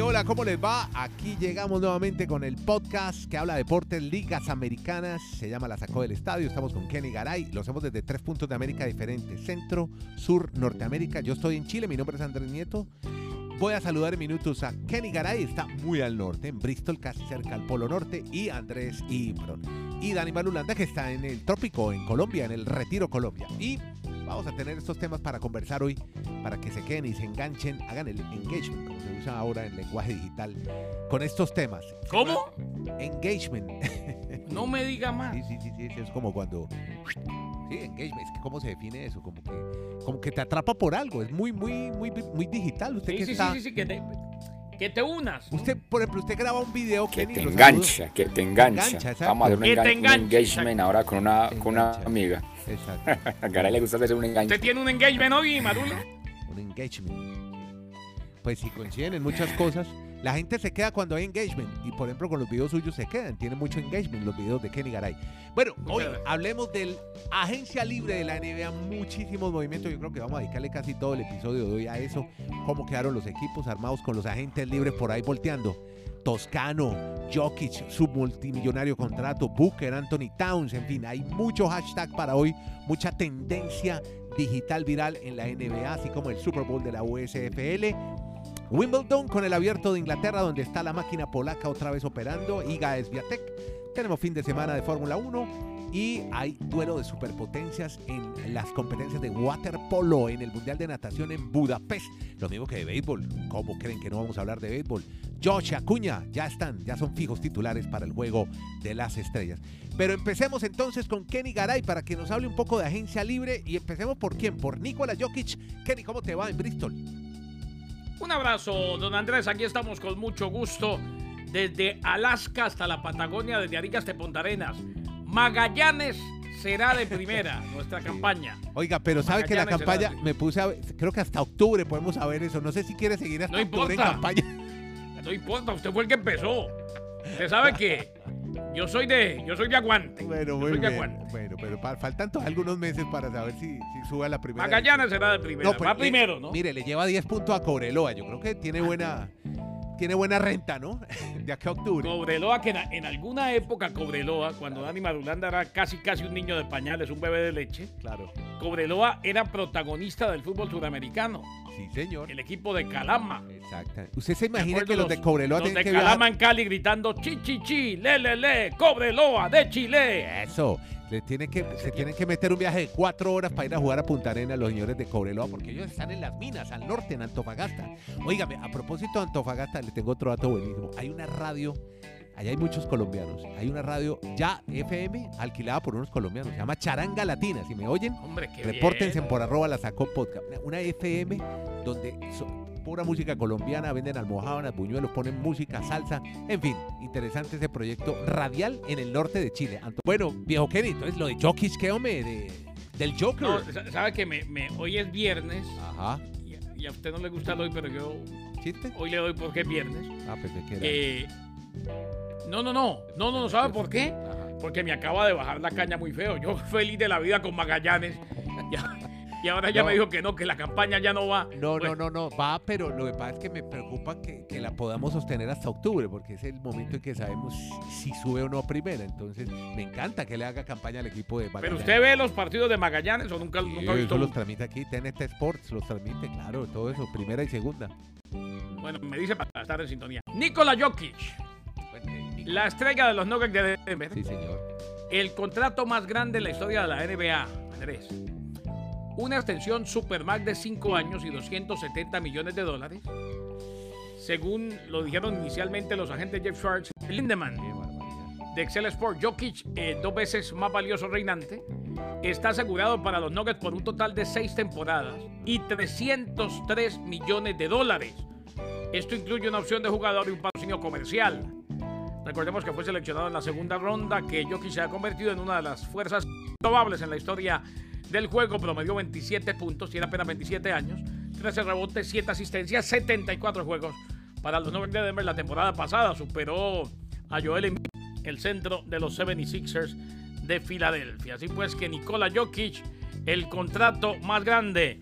Hola, ¿cómo les va? Aquí llegamos nuevamente con el podcast que habla de deportes, ligas americanas. Se llama La Sacó del Estadio. Estamos con Kenny Garay. Lo hacemos desde tres puntos de América diferentes: centro, sur, Norteamérica. Yo estoy en Chile. Mi nombre es Andrés Nieto. Voy a saludar en minutos a Kenny Garay, está muy al norte, en Bristol, casi cerca al Polo Norte, y Andrés perdón, y Dani Malulanda, que está en el trópico, en Colombia, en el Retiro, Colombia. Y vamos a tener estos temas para conversar hoy, para que se queden y se enganchen, hagan el engagement, como se usa ahora en lenguaje digital, con estos temas. ¿Cómo? Engagement. No me diga más. Sí, sí, sí, sí, es como cuando... Sí, engagement, es que cómo se define eso, como que, como que te atrapa por algo, es muy, muy, muy, muy digital. Usted Sí, que sí, está... sí, sí, sí, que te, que te unas. ¿no? Usted, por ejemplo, usted graba un video Que Kenny, te engancha, que te engancha. engancha, exacto. Vamos a hacer un, Que engan- un engancha, engagement exacto. ahora con una, con una engancha. amiga. Exacto, A Garay le gusta hacer un enganche. ¿Usted tiene un engagement hoy, Maduro? un engagement. Pues si coinciden en muchas cosas, la gente se queda cuando hay engagement. Y por ejemplo, con los videos suyos se quedan. Tiene mucho engagement los videos de Kenny Garay. Bueno, hoy hablemos del agencia libre de la NBA. Muchísimos movimientos. Yo creo que vamos a dedicarle casi todo el episodio de hoy a eso. Cómo quedaron los equipos armados con los agentes libres por ahí volteando. Toscano, Jokic, su multimillonario contrato, Booker, Anthony Towns, en fin, hay mucho hashtag para hoy, mucha tendencia digital viral en la NBA, así como el Super Bowl de la USFL. Wimbledon con el abierto de Inglaterra, donde está la máquina polaca otra vez operando, Iga Swiatek. Tenemos fin de semana de Fórmula 1 y hay duelo de superpotencias en las competencias de waterpolo en el Mundial de Natación en Budapest. Lo mismo que de béisbol. ¿Cómo creen que no vamos a hablar de béisbol? Josh Acuña, ya están, ya son fijos titulares para el juego de las estrellas. Pero empecemos entonces con Kenny Garay para que nos hable un poco de agencia libre y empecemos por quién, por Nikola Jokic. Kenny, ¿cómo te va en Bristol? Un abrazo, don Andrés. Aquí estamos con mucho gusto. Desde Alaska hasta la Patagonia, desde Arica hasta Punta Arenas. Magallanes será de primera nuestra campaña. Oiga, pero sabe que la campaña, me puse a ver, creo que hasta octubre podemos saber eso. No sé si quiere seguir hasta No octubre en importa. campaña. No importa, usted fue el que empezó. Usted sabe que yo soy de, yo soy de aguante. Bueno, muy soy de bien. aguante. Bueno, pero pa- faltan algunos meses para saber si, si sube a la primera. Magallanes será de primera. pues, Va le- primero, ¿no? Mire, le lleva 10 puntos a Cobreloa. Yo creo que tiene buena, tiene buena renta, ¿no? De aquí a octubre. Cobreloa, que en, en alguna época Cobreloa, cuando Dani Marulanda era casi casi un niño de pañales, un bebé de leche, Claro. Cobreloa era protagonista del fútbol sudamericano, Sí, señor. el equipo de Calama. Exacto. ¿Usted se imagina que los de Cobreloa los de que Calama viajar? en Cali gritando chi chi chi, le le le, Cobreloa de Chile. Eso. Le tiene que, se tienen que meter un viaje de cuatro horas para ir a jugar a Punta Arenas los señores de Cobreloa, porque ellos están en las minas, al norte, en Antofagasta. Óigame, a propósito de Antofagasta, le tengo otro dato buenísimo. Hay una radio, allá hay muchos colombianos, hay una radio ya FM alquilada por unos colombianos, se llama Charanga Latina. Si me oyen, Hombre, repórtense bien. por arroba la sacó podcast. Una- Una FM donde so- pura música colombiana, venden almohábanas, buñuelos, ponen música, salsa, en fin, interesante ese proyecto radial en el norte de Chile. Bueno, viejo Kenny, entonces lo de Jokic, ¿qué hombre? De, del Joker. No, sa- sabe que me, me- hoy es viernes Ajá, y, a- y a usted no le gusta el hoy, pero yo ¿chiste? hoy le doy porque es viernes. Ah, pensé que era. Eh, no, no, no, no, no, no, ¿sabe por qué? Ajá. Porque me acaba de bajar la caña muy feo. Yo feliz de la vida con Magallanes. Ya- y ahora ya No. me dijo que no, que la campaña ya no va. No, no, no, no, va, pero lo que pasa es que me preocupa que, que la podamos sostener hasta octubre, porque es el momento en que sabemos si sube o no a primera. Entonces, me encanta que le haga campaña al equipo de Pero Magallanes. usted ve los partidos de Magallanes o nunca, Sí, nunca ha visto eso los transmite aquí, TNT Sports los transmite, claro, todo eso, primera y segunda. Bueno, me dice para estar en sintonía. Nikola Jokic, la estrella de los Nuggets de Denver, Sí, señor. el contrato más grande en la historia de la NBA, Andrés. Una extensión Supermax de 5 años y 270 millones de dólares. Según lo dijeron inicialmente los agentes Jeff Schwartz y Lindemann de Excel Sport, Jokic, eh, dos veces más valioso reinante, está asegurado para los Nuggets por un total de 6 temporadas y 303 millones de dólares. Esto incluye una opción de jugador y un patrocinio comercial. Recordemos que fue seleccionado en la segunda ronda, que Jokic se ha convertido en una de las fuerzas probables en la historia del juego. Promedió 27 puntos, tiene apenas 27 años, 13 rebotes, 7 asistencias, 74 juegos. Para los Nuggets de Denver la temporada pasada superó a Joel Embiid, el centro de los 76ers de Filadelfia. Así pues que Nikola Jokic, el contrato más grande.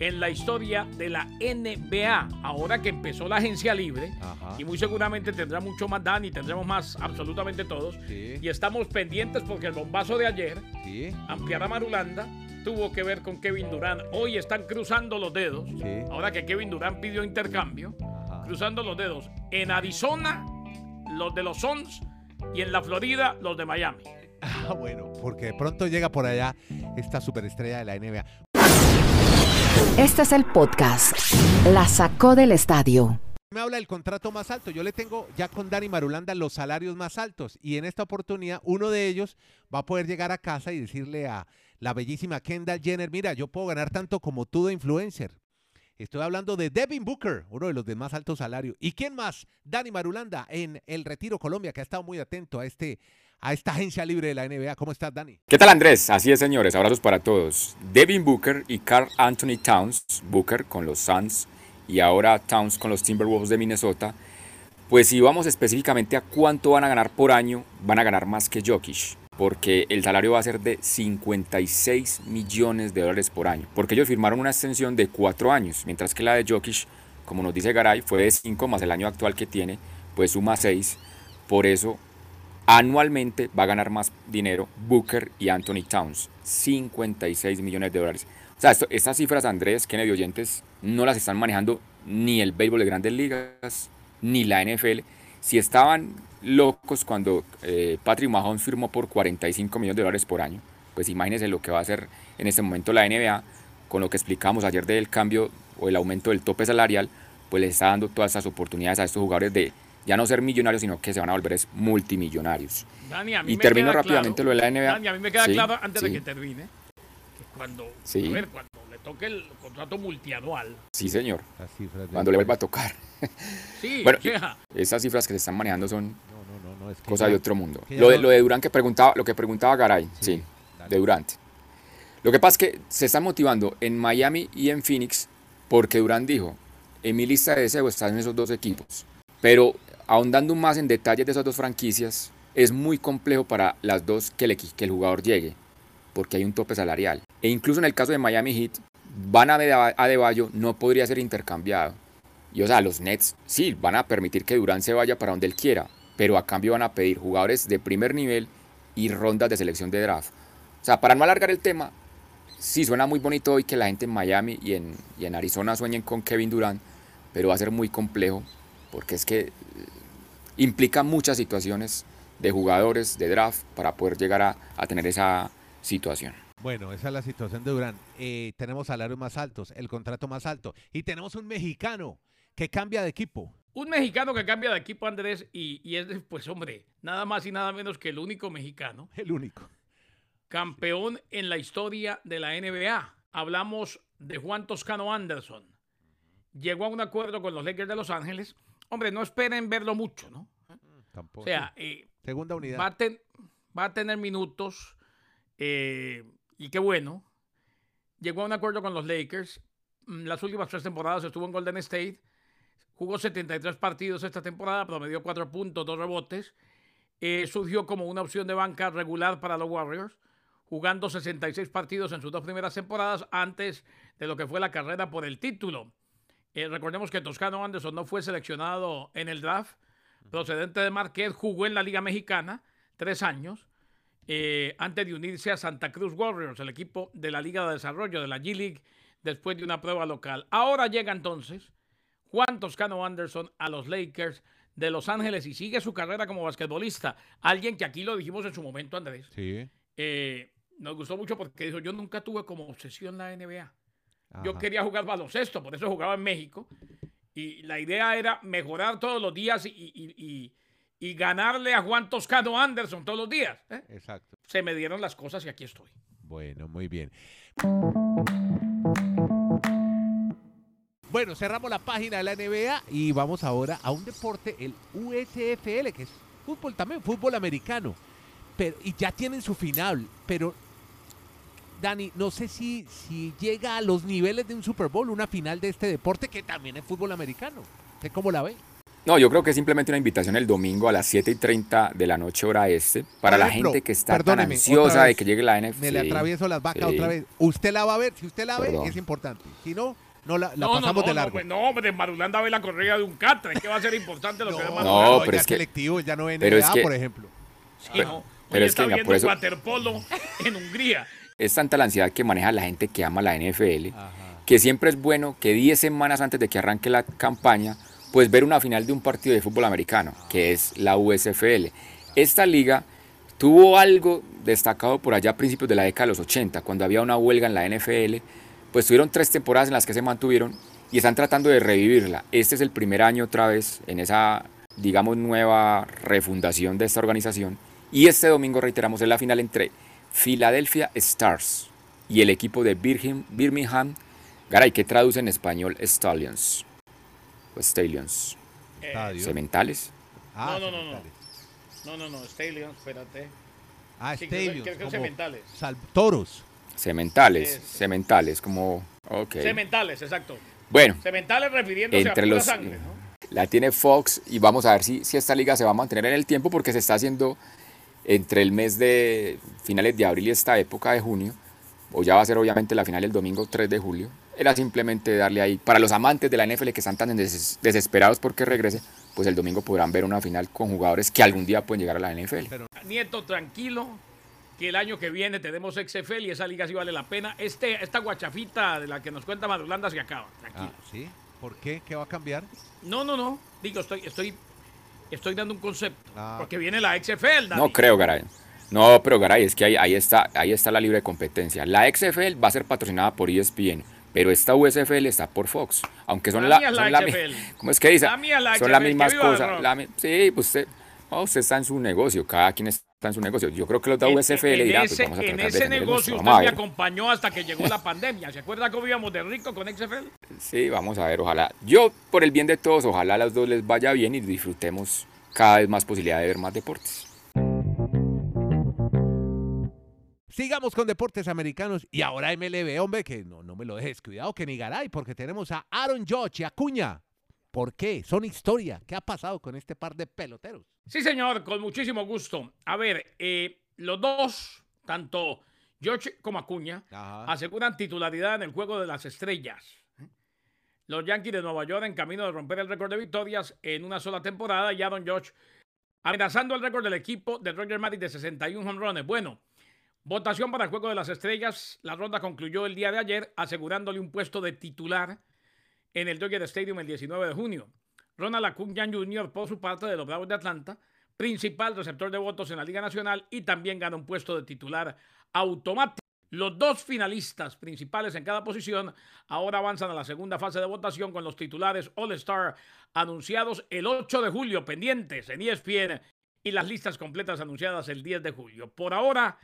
en la historia de la NBA, ahora que empezó la agencia libre. Ajá. Y muy seguramente tendrá mucho más Dani, tendremos más absolutamente todos. Sí. Y estamos pendientes porque el bombazo de ayer, Sí. Ampliará Marulanda, tuvo que ver con Kevin Durant. Hoy están cruzando los dedos. Sí. Ahora que Kevin Durant pidió intercambio, Ajá. cruzando los dedos. En Arizona, los de los Suns y en la Florida, los de Miami. Ah, bueno, porque de pronto llega por allá esta superestrella de la NBA. Este es el podcast. La sacó del estadio. Me habla del contrato más alto. Yo le tengo ya con Dani Marulanda los salarios más altos. Y en esta oportunidad, uno de ellos va a poder llegar a casa y decirle a la bellísima Kendall Jenner: Mira, yo puedo ganar tanto como tú de influencer. Estoy hablando de Devin Booker, uno de los de más alto salario. ¿Y quién más? Dani Marulanda en El Retiro Colombia, que ha estado muy atento a, este, a esta agencia libre de la NBA. ¿Cómo estás, Dani? ¿Qué tal Andrés? Así es señores, abrazos para todos. Devin Booker y Carl Anthony Towns, Booker con los Suns y ahora Towns con los Timberwolves de Minnesota, pues si vamos específicamente a cuánto van a ganar por año, van a ganar más que Jokic, porque el salario va a ser de 56 millones de dólares por año, porque ellos firmaron una extensión de 4 años, mientras que la de Jokic, como nos dice Garay, fue de 5 más el año actual que tiene, pues suma 6, por eso anualmente va a ganar más dinero Booker y Anthony Towns, 56 millones de dólares. O sea, estas cifras, Andrés, Kennedy oyentes, no las están manejando ni el béisbol de grandes ligas, ni la NFL. Si estaban locos cuando eh, Patrick Mahomes firmó por 45 millones de dólares por año, pues imagínense lo que va a hacer en este momento la NBA, con lo que explicamos ayer del cambio o el aumento del tope salarial, pues les está dando todas esas oportunidades a estos jugadores de ya no ser millonarios, sino que se van a volver multimillonarios. Dani, a mí Y me termino queda rápidamente claro- lo de la NBA. Dani, a mí me queda Sí, claro antes de que termine cuando, Sí. a ver, cuando le toque el contrato multianual. Sí, señor, Las cifras de- cuando le vuelva a tocar. Sí, Bueno, o sea, Esas cifras que se están manejando son No, no, no, no, es que cosa ya- de otro mundo. que Lo de, lo de Durán que preguntaba, lo que preguntaba Garay, Sí, de Durant. Lo que pasa es que se están motivando en Miami y en Phoenix porque Durán dijo, en mi lista de deseos están esos dos equipos. Pero ahondando más en detalles de esas dos franquicias, es muy complejo para las dos que el, equi- que el jugador llegue, porque hay un tope salarial. E incluso en el caso de Miami Heat, Van Adebayo no podría ser intercambiado. Y o sea, los Nets sí van a permitir que Durán se vaya para donde él quiera, pero a cambio van a pedir jugadores de primer nivel y rondas de selección de draft. O sea, para no alargar el tema, sí suena muy bonito hoy que la gente en Miami y en, y en Arizona sueñen con Kevin Durant, pero va a ser muy complejo porque es que eh, implica muchas situaciones de jugadores de draft para poder llegar a, a tener esa situación. Bueno, esa es la situación de Durán. Eh, tenemos salarios más altos, el contrato más alto y tenemos un mexicano que cambia de equipo. un mexicano que cambia de equipo, Andrés, y, y es, pues, hombre, nada más y nada menos que el único mexicano El único. campeón en la historia de la NBA. Hablamos de Juan Toscano Anderson. Llegó a un acuerdo con los Lakers de Los Ángeles. Hombre, no esperen verlo mucho, ¿no? Tampoco. O sea, eh, segunda unidad. va, a ten- va a tener minutos eh, y qué bueno. Llegó a un acuerdo con los Lakers. Mm, Las últimas tres temporadas estuvo en Golden State. Jugó 73 partidos esta temporada, promedió 4 puntos, 2 rebotes. Eh, surgió como una opción de banca regular para los Warriors, jugando 66 partidos en sus dos primeras temporadas antes de lo que fue la carrera por el título. Eh, recordemos que Toscano Anderson no fue seleccionado en el draft, procedente de Marquette, jugó en la Liga Mexicana tres años eh, antes de unirse a Santa Cruz Warriors, el equipo de la Liga de Desarrollo de la G-League, después de una prueba local. Ahora llega entonces Juan Toscano Anderson a los Lakers de Los Ángeles y sigue su carrera como basquetbolista. Alguien que aquí lo dijimos en su momento, Andrés. Sí. eh, nos gustó mucho porque dijo, yo nunca tuve como obsesión la NBA. Yo quería jugar baloncesto, por eso jugaba en México. Y la idea era mejorar todos los días y, y- y- y ganarle a Juan Toscano Anderson todos los días. ¿eh? Exacto. Se me dieron las cosas y aquí estoy. Bueno, muy bien. Bueno, cerramos la página de la NBA y vamos ahora a un deporte, el USFL, que es fútbol también, fútbol americano. Pero, y ya tienen su final, pero Dani, no sé si, si llega a los niveles de un Super Bowl, una final de este deporte que también es fútbol americano. ¿Usted cómo la ve? No, yo creo que es simplemente una invitación el domingo a las 7 y 30 de la noche hora este para la gente que está tan ansiosa de que llegue la NFL. Me le atravieso las vacas sí. otra vez. Usted la va a ver, si usted la ve, Perdón. es importante. Si no, no la, la No, no, pasamos no, de no, largo. pues no, hombre, Marulanda ve la correa de un catre. ¿Qué va a ser importante lo que No, Marulanda? No, no, pero ya es que- selectivo, ya no ve pero es NBA, que- por ejemplo. Sí, no. pero es que, está venga, viendo por eso- waterpolo en Hungría. Es tanta la ansiedad que maneja la gente que ama la NFL, que siempre es bueno que 10 semanas antes de que arranque la campaña, pues ver una final de un partido de fútbol americano, que es la USFL. Esta liga tuvo algo destacado por allá a principios de la década de los 80, cuando había una huelga en la NFL, pues tuvieron tres temporadas en las que se mantuvieron y están tratando de revivirla. Este es el primer año otra vez en esa, digamos, nueva refundación de esta organización. Y este domingo, reiteramos, es la final entre Philadelphia Stars y el equipo de Birmingham, Garay, ¿qué traduce en español Stallions? O Stallions. Estadio. ¿Sementales? Ah, No, no, no, no. cementales. No, no, no, Stallions, espérate. Ah, Sí, creo- stadiums, creo que como cementales. sal- toros. Sementales. Es- Sementales, como... Ok. Cementales, exacto. Bueno, Cementales refiriéndose Entre a pura los- sangre, ¿no? la tiene Fox y vamos a ver si, si esta liga se va a mantener en el tiempo porque se está haciendo entre el mes de finales de abril y esta época de junio, o ya va a ser obviamente la final el domingo 3 de julio. Era simplemente darle ahí, para los amantes de la NFL que están tan des- desesperados porque regrese, pues el domingo podrán ver una final con jugadores que algún día pueden llegar a la NFL. Nieto, tranquilo, que el año que viene tenemos XFL y esa liga sí vale la pena. Este, esta guachafita de la que nos cuenta Madulanda se acaba. Tranquilo. Ah, ¿sí? ¿Por qué? ¿Qué va a cambiar? No, no, no. Digo, estoy, estoy, estoy dando un concepto. Ah. Porque viene la XFL, Dani. No creo, Garay. No, pero Garay, es que ahí, ahí, está, ahí está la libre competencia. La XFL va a ser patrocinada por ESPN, pero esta USFL está por Fox. Aunque son La la, son la. ¿Cómo es que dice? La son las mismas cosas. sí, pues usted, usted está en su negocio, cada quien está en su negocio. Yo creo que los de USFL en, dirán, pues ese, vamos a en tratar ese negocio usted me acompañó hasta que llegó la pandemia. ¿Se acuerda cómo íbamos de rico con XFL? Sí, vamos a ver, ojalá. Yo, por el bien de todos, ojalá a los dos les vaya bien y disfrutemos cada vez más posibilidad de ver más deportes. Sigamos con deportes americanos y ahora MLB, hombre, que no, no me lo dejes, cuidado que ni Garay, porque tenemos a Aaron Judge y Acuña. ¿Por qué? Son historia. ¿Qué ha pasado con este par de peloteros? Sí, señor, con muchísimo gusto. A ver, eh, los dos, tanto George como Acuña, Ajá. aseguran titularidad en el juego de las estrellas. Los Yankees de Nueva York en camino de romper el récord de victorias en una sola temporada y Aaron George amenazando el récord del equipo de Roger Maris de 61 honrones. Bueno, votación para el juego de las estrellas. La ronda concluyó el día de ayer asegurándole un puesto de titular en el Dodger Stadium el 19 de junio. Ronald Acuña Jr. por su parte de los Bravos de Atlanta, principal receptor de votos en la Liga Nacional y también gana un puesto de titular automático. Los dos finalistas principales en cada posición ahora avanzan a la segunda fase de votación con los titulares All-Star anunciados el 8 de julio, pendientes en ESPN y las listas completas anunciadas el 10 de julio. Por ahora,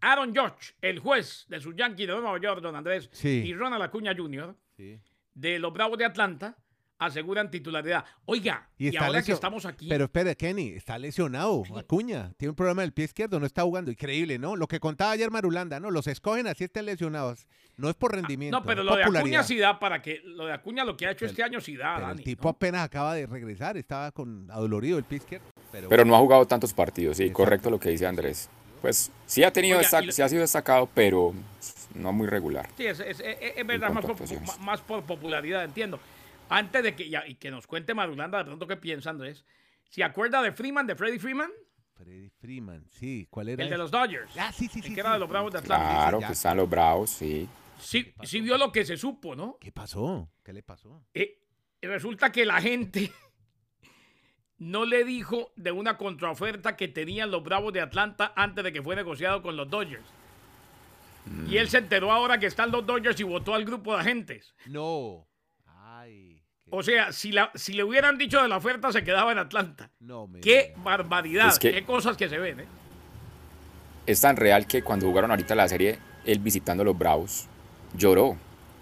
Aaron George, el juez de sus Yankees de Nueva York, don Andrés, Sí. y Ronald Acuña Jr., Sí. de los Bravos de Atlanta aseguran titularidad. Oiga, y, está ahora que estamos aquí, Pero espere, Kenny, está lesionado. Acuña, tiene un problema del pie izquierdo, no está jugando. Increíble, ¿no? Lo que contaba ayer Marulanda, ¿no? Los escogen así estén lesionados. No es por rendimiento. no, pero lo de Acuña popularidad. sí da para que lo de Acuña lo que ha hecho Pero- este año sí da, Pero Dani, el tipo ¿no? apenas acaba de regresar, estaba con adolorido el pie izquierdo. Pero, Pero no ha jugado tantos partidos, sí, Exacto. correcto lo que dice Andrés. Pues sí ha tenido, Oiga, destac- y lo- sí ha sido destacado, pero no muy regular. Sí, es, es- es- es verdad, más por, contrataciones. más por popularidad, entiendo. Antes de que, ya- y que nos cuente Marulanda de pronto qué piensa, Andrés, ¿se acuerda de Freeman, de Freddy Freeman? Freddy Freeman, sí, ¿cuál era? El de los Dodgers. Ah, sí, sí, el sí. que era sí. de los Bravos de Atlanta. sí, Claro, que están los bravos, sí. Sí, sí vio lo que se supo, ¿no? ¿Qué pasó? ¿Qué le pasó? Eh, resulta que la gente no le dijo de una contraoferta que tenían los Bravos de Atlanta antes de que fue negociado con los Dodgers. Y él se enteró ahora que están los Dodgers y votó al grupo de agentes. No. Ay. qué- O sea, si, la, si le hubieran dicho de la oferta, se quedaba en Atlanta. no me ¡Qué barbaridad! Es que- ¡Qué cosas que se ven! ¿eh? Es tan real que cuando jugaron ahorita la serie, él visitando a los bravos, lloró.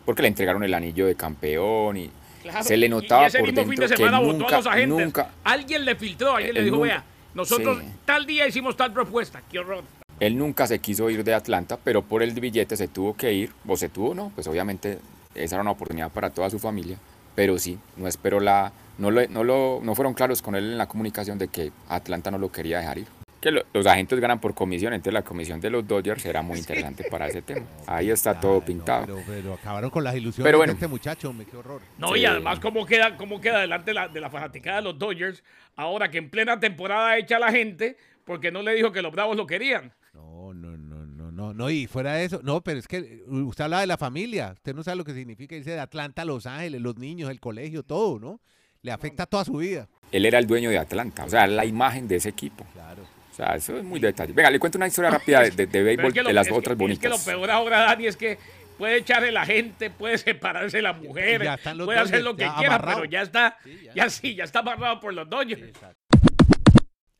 Porque le entregaron el anillo de campeón y Claro, se le notaba y ese por mismo fin dentro de que semana votó nunca, a los agentes. nunca, Alguien le filtró, alguien le dijo, nunca- vea, nosotros sí. tal día hicimos tal propuesta. ¡Qué horror! Él nunca se quiso ir de Atlanta, pero por el billete se tuvo que ir, o se tuvo, no, pues obviamente esa era una oportunidad para toda su familia, pero sí, no esperó la, no, lo, no, lo, no fueron claros con él en la comunicación de que Atlanta no lo quería dejar ir. Que lo- los agentes ganan por comisión, entonces la comisión de los Dodgers será muy interesante para ese tema. Ahí está todo no, pintado. pero, pero acabaron con las ilusiones Pero bueno. de este muchacho, qué horror. No, Sí. y además, ¿cómo queda, cómo queda delante de la, de la fanaticada de los Dodgers ahora que en plena temporada echa la gente porque no le dijo que los Bravos lo querían? No, no, no, no, no, no, y fuera de eso, no, pero es que uh, usted habla de la familia, usted no sabe lo que significa irse de Atlanta a Los Ángeles, los niños, el colegio, todo, ¿no? Le afecta toda su vida. Él era el dueño de Atlanta, o sea, la imagen de ese equipo. Claro. O sea, eso es muy detalle. Venga, le cuento una historia rápida de, de- de Pero béisbol, es que lo- de las que- otras Es que lo bonitas. peor ahora, Dani, es que puede echarle la gente, puede separarse la mujer, puede hacer lo que quiera, amarrado. pero ya está, Sí, ya. ya sí, ya está amarrado por los.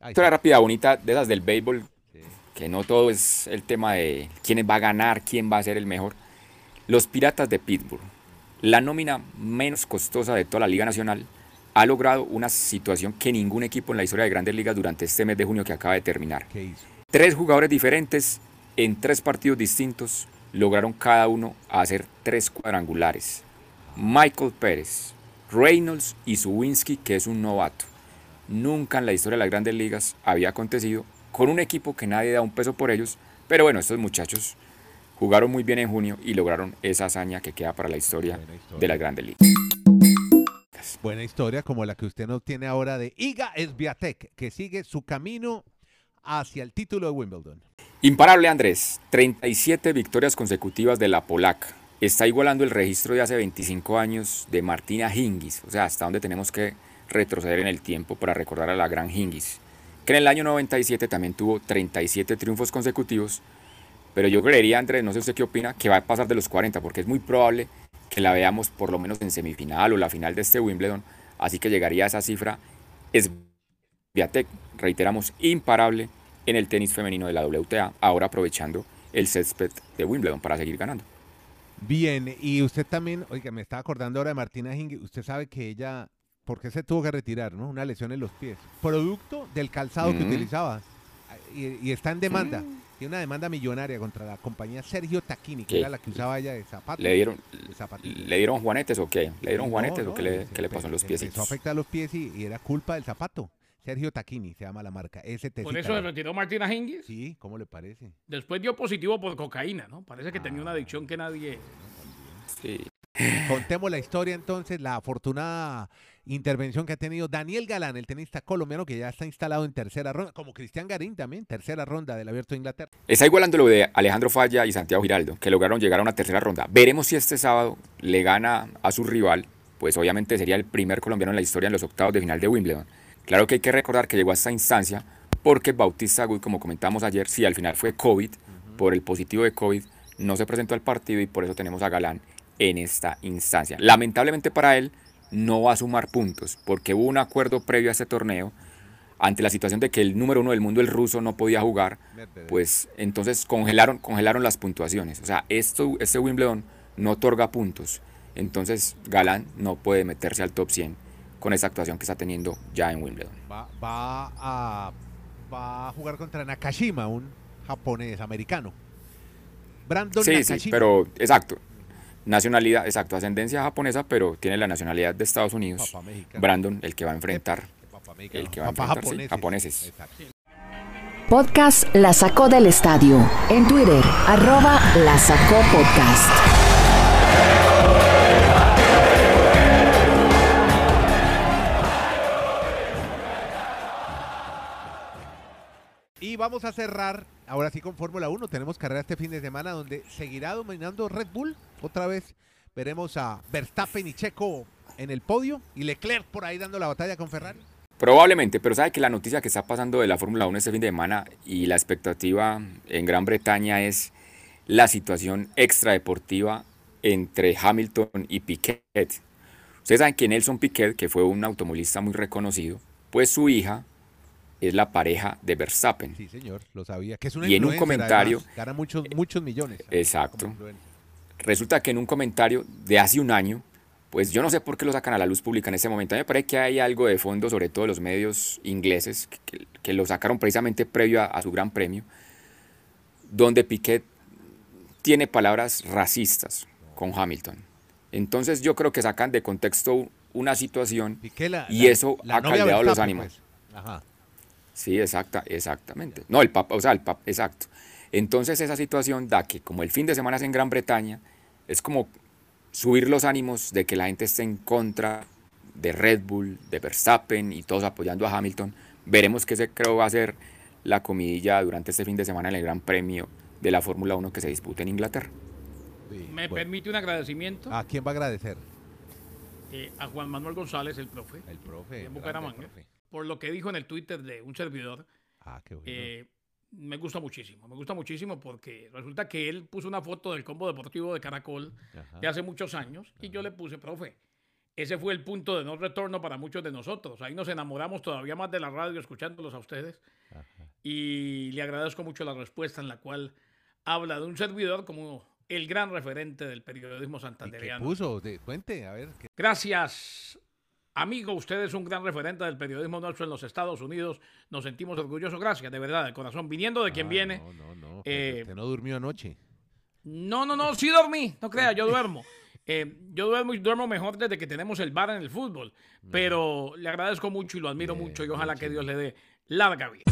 Ay, historia rápida, bonita, de esas del béisbol, Sí. que no todo es el tema de quién va a ganar, quién va a ser el mejor. Los Piratas de Pittsburgh, la nómina menos costosa de toda la Liga Nacional, ha logrado una situación que ningún equipo en la historia de Grandes Ligas durante este mes de junio que acaba de terminar. Tres jugadores diferentes en tres partidos distintos lograron cada uno hacer tres cuadrangulares. Michael Pérez, Reynolds y Zuwinski, que es un novato. Nunca en la historia de las grandes ligas había acontecido con un equipo que nadie da un peso por ellos. Pero bueno, estos muchachos jugaron muy bien en junio y lograron esa hazaña que queda para la historia. de las grandes ligas. Buena historia como la que usted nos tiene ahora de Iga Swiatek, que sigue su camino hacia el título de Wimbledon. Imparable Andrés, 37 victorias consecutivas de la polaca. Está igualando el registro de hace 25 años de Martina Hingis, o sea, hasta donde tenemos que retroceder en el tiempo para recordar a la gran Hingis, que en el año 97 también tuvo 37 triunfos consecutivos, pero yo creería, Andrés, no sé usted qué opina, que va a pasar de los 40, porque es muy probable que la veamos por lo menos en semifinal o la final de este Wimbledon, así que llegaría a esa cifra. Es Viatec, reiteramos, imparable en el tenis femenino de la WTA, ahora aprovechando el césped de Wimbledon para seguir ganando. Bien, y usted también, oiga, me estaba acordando ahora de Martina Hingis, usted sabe que ella, ¿por qué se tuvo que retirar, no? Una lesión en los pies. Producto del calzado que Mm. utilizaba. Y, y está en demanda. Tiene una demanda millonaria contra la compañía Sergio Tacchini, que ¿Qué? era la que usaba ella de zapatos. ¿Le dieron, de. ¿Le dieron juanetes o qué? ¿Le dieron juanetes no, o qué le, se qué le empe- pasó en los se Empezó a afectar los pies y, y era culpa del zapato. Sergio Tacchini se llama la marca. ST. Por eso se retiró Martina Hingis. Sí, ¿cómo le parece? Después dio positivo por cocaína, ¿no? Parece que tenía una adicción que nadie... Sí. Contemos la historia entonces, la afortunada intervención que ha tenido Daniel Galán, el tenista colombiano que ya está instalado en tercera ronda, como Cristian Garín también, tercera ronda del Abierto de Inglaterra. Está igualando lo de Alejandro Falla y Santiago Giraldo, que lograron llegar a una tercera ronda. Veremos si este sábado le gana a su rival, pues obviamente sería el primer colombiano en la historia en los octavos de final de Wimbledon. Claro que hay que recordar que llegó a esta instancia porque Bautista Agut, como comentamos ayer, sí, al final fue COVID, por el positivo de COVID, no se presentó al partido y por eso tenemos a Galán en esta instancia. Lamentablemente para él no va a sumar puntos, porque hubo un acuerdo previo a este torneo, ante la situación de que el número uno del mundo, el ruso, no podía jugar, pues entonces congelaron, congelaron las puntuaciones. O sea, esto, este Wimbledon no otorga puntos. Entonces Galán no puede meterse al top 100 con esa actuación que está teniendo ya en Wimbledon. Va, va a, va a jugar contra Nakashima, un japonés americano. Brandon Sí, Nakashima. sí, pero exacto. Nacionalidad, exacto, ascendencia japonesa, pero tiene la nacionalidad de Estados Unidos. Brandon, el que va a enfrentar. El que va a enfrentar, sí, japoneses. Exacto. Podcast La Sacó del Estadio. En Twitter, arroba La Sacó Podcast. Vamos a cerrar, ahora sí con Fórmula 1, tenemos carrera este fin de semana donde seguirá dominando Red Bull. Otra vez veremos a Verstappen y Checo en el podio y Leclerc por ahí dando la batalla con Ferrari. Probablemente, pero sabe que la noticia que está pasando de la Fórmula 1 este fin de semana y la expectativa en Gran Bretaña es la situación extradeportiva entre Hamilton y Piquet. Ustedes saben que Nelson Piquet, que fue un automovilista muy reconocido, pues su hija es la pareja de Verstappen. Sí, señor, lo sabía. Que es una Y en un comentario- además, gana muchos, muchos millones. Exacto. Resulta que en un comentario de hace un año, pues yo no sé por qué lo sacan a la luz pública en ese momento. A mí me parece que hay algo de fondo, sobre todo los medios ingleses, que, lo sacaron precisamente previo a, a su gran premio, donde Piquet tiene palabras racistas con Hamilton. Entonces yo creo que sacan de contexto una situación la- y eso la ha caldeado los ánimos. pues. Ajá. Sí, exacta, exactamente. No, el papá, o sea, el papá, exacto. Entonces esa situación da que como el fin de semana es en Gran Bretaña, es como subir los ánimos de que la gente esté en contra de Red Bull, de Verstappen y todos apoyando a Hamilton. Veremos qué se creo va a ser la comidilla durante este fin de semana en el Gran Premio de la Fórmula 1 que se disputa en Inglaterra. Sí, Me bueno. permite un agradecimiento ¿A quién va a agradecer? eh, a Juan Manuel González, el profe, El profe. de grande Bucaramanga, profe. Por lo que dijo en el Twitter de un servidor. Ah, qué bueno. Eh, me gusta muchísimo, me gusta muchísimo porque resulta que él puso una foto del combo deportivo de Caracol Ajá. de hace muchos años y yo le puse, profe, ese fue el punto de no retorno para muchos de nosotros. Ahí nos enamoramos todavía más de la radio escuchándolos a ustedes Ajá. y le agradezco mucho la respuesta en la cual habla de un servidor como el gran referente del periodismo ¿Y qué santandereano. puso? De- cuente, a ver. ¿qué- Gracias, amigo. Usted es un gran referente del periodismo nuestro en los Estados Unidos. Nos sentimos orgullosos. Gracias, de verdad, de corazón. Viniendo de quien Ah, viene. No, no, no. Eh, usted no durmió anoche. No, no, no, sí dormí. No crea, yo duermo. Eh, yo duermo y duermo mejor desde que tenemos el bar en el fútbol. Pero le agradezco mucho y lo admiro Bien, mucho y bien, ojalá que. Dios le dé larga vida.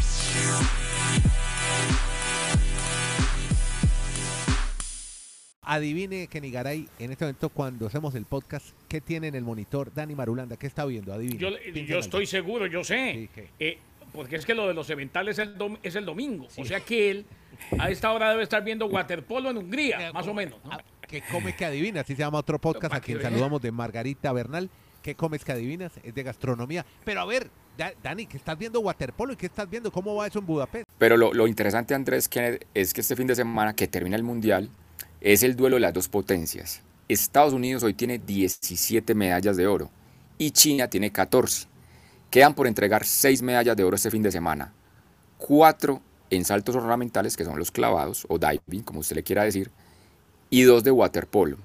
Adivine, Kenigaray, en este momento cuando hacemos el podcast, ¿qué tiene en el monitor Dani Marulanda? ¿Qué está viendo? Adivine. Yo, estoy seguro, yo sé. Eh, porque es que lo de los eventales es el, dom- es el domingo. O sea que él a esta hora debe estar viendo waterpolo en Hungría, más o menos. ¿no? Ah, ¿Qué comes que adivinas? Así se llama otro podcast a quien que saludamos de Margarita Bernal. ¿Qué comes que adivinas? Es de gastronomía. Pero a ver, Da- Dani, ¿qué estás viendo waterpolo y qué estás viendo? ¿Cómo va eso en Budapest? Pero lo, lo interesante, Andrés, que es que este fin de semana que termina el Mundial es el duelo de las dos potencias. Estados Unidos hoy tiene 17 medallas de oro y China tiene 14. Quedan por entregar 6 medallas de oro este fin de semana. 4 en saltos ornamentales, que son los clavados, o diving, como usted le quiera decir, y 2 de waterpolo.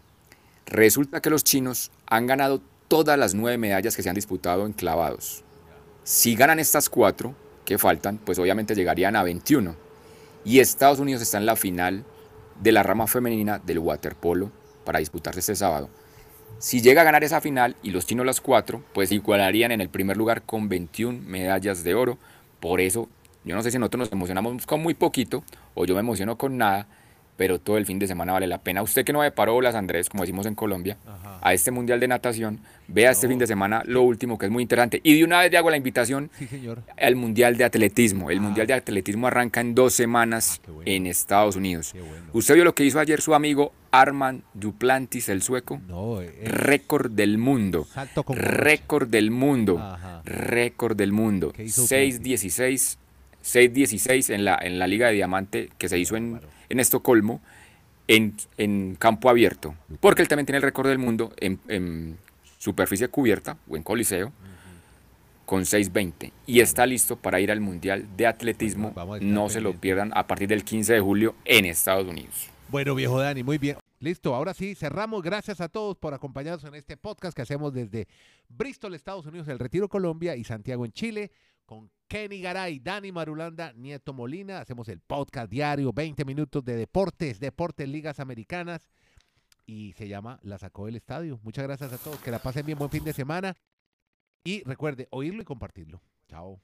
Resulta que los chinos han ganado todas las 9 medallas que se han disputado en clavados. Si ganan estas 4 que faltan, pues obviamente llegarían a 21. Y Estados Unidos está en la final de la rama femenina del waterpolo para disputarse este sábado. Si llega a ganar esa final y los chinos las 4, pues igualarían en el primer lugar con 21 medallas de oro. Por eso, yo no sé si nosotros nos emocionamos con muy poquito o yo me emociono con nada, pero todo el fin de semana vale la pena. Usted que no me paró las Andrés, como decimos en Colombia, Ajá. a este Mundial de Natación, vea este fin de semana lo último que es muy interesante. Y de una vez le hago la invitación Sí, señor. al Mundial de Atletismo. El Ah. Mundial de Atletismo arranca en dos semanas Ah, bueno. en Estados Unidos. Bueno. ¿Usted vio lo que hizo ayer su amigo Armand Duplantis, el sueco? No, eh, eh, Récord del mundo. salto con Récord del mundo. Ajá. Récord del mundo. ¿Qué hizo 6.16 6.16 en la, en la Liga de Diamante que se hizo en, en Estocolmo en, en campo abierto. Porque él también tiene el récord del mundo en, en superficie cubierta o en coliseo con 6.20 y está listo para ir al Mundial de Atletismo. No se lo pierdan a partir del 15 de julio en Estados Unidos. Bueno, viejo Dani, muy bien. Listo, ahora sí, cerramos. Gracias a todos por acompañarnos en este podcast que hacemos desde Bristol, Estados Unidos, El Retiro, Colombia y Santiago en Chile, con Kenny Garay, Dani Marulanda, Nieto Molina. Hacemos el podcast diario, 20 minutos de deportes, deportes, ligas americanas. Y se llama La Sacó del Estadio. Muchas gracias a todos. Que la pasen bien, buen fin de semana. Y recuerde, oírlo y compartirlo. Chao.